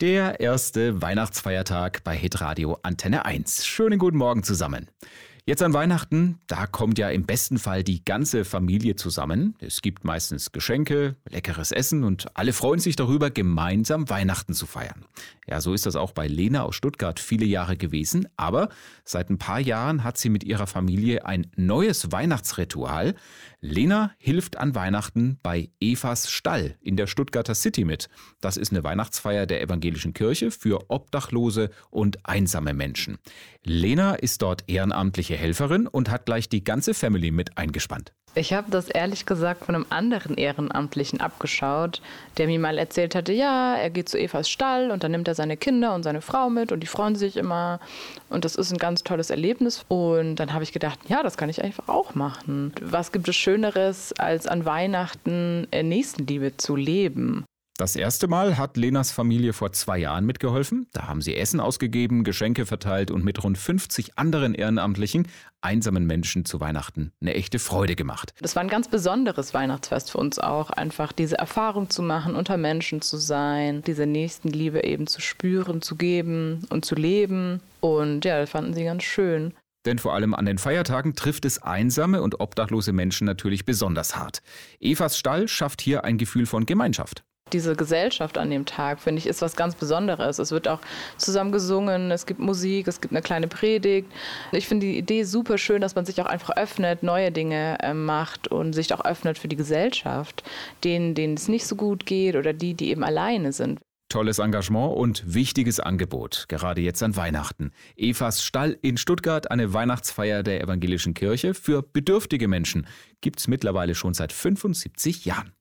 Der erste Weihnachtsfeiertag bei Hitradio Antenne 1. Schönen guten Morgen zusammen. Jetzt an Weihnachten, da kommt ja im besten Fall die ganze Familie zusammen. Es gibt meistens Geschenke, leckeres Essen und alle freuen sich darüber, gemeinsam Weihnachten zu feiern. Ja, so ist das auch bei Lena aus Stuttgart viele Jahre gewesen. Aber seit ein paar Jahren hat sie mit ihrer Familie ein neues Weihnachtsritual. Lena hilft an Weihnachten bei Evas Stall in der Stuttgarter City mit. Das ist eine Weihnachtsfeier der evangelischen Kirche für Obdachlose und einsame Menschen. Lena ist dort ehrenamtliche Helferin und hat gleich die ganze Family mit eingespannt. Ich habe das ehrlich gesagt von einem anderen Ehrenamtlichen abgeschaut, der mir mal erzählt hatte, ja, er geht zu Evas Stall und dann nimmt er seine Kinder und seine Frau mit und die freuen sich immer und das ist ein ganz tolles Erlebnis. Und dann habe ich gedacht, ja, das kann ich einfach auch machen. Was gibt es Schöneres, als an Weihnachten Nächstenliebe zu leben? Das erste Mal hat Lenas Familie vor zwei Jahren mitgeholfen. Da haben sie Essen ausgegeben, Geschenke verteilt und mit rund 50 anderen Ehrenamtlichen einsamen Menschen zu Weihnachten eine echte Freude gemacht. Das war ein ganz besonderes Weihnachtsfest für uns auch, einfach diese Erfahrung zu machen, unter Menschen zu sein, diese Nächstenliebe eben zu spüren, zu geben und zu leben. Und ja, das fanden sie ganz schön. Denn vor allem an den Feiertagen trifft es einsame und obdachlose Menschen natürlich besonders hart. Evas Stall schafft hier ein Gefühl von Gemeinschaft. Diese Gesellschaft an dem Tag, finde ich, ist was ganz Besonderes. Es wird auch zusammen gesungen, es gibt Musik, es gibt eine kleine Predigt. Ich finde die Idee super schön, dass man sich auch einfach öffnet, neue Dinge äh, macht und sich auch öffnet für die Gesellschaft, denen, denen es nicht so gut geht oder die, die eben alleine sind. Tolles Engagement und wichtiges Angebot, gerade jetzt an Weihnachten. Evas Stall in Stuttgart, eine Weihnachtsfeier der evangelischen Kirche für bedürftige Menschen, gibt es mittlerweile schon seit 75 Jahren.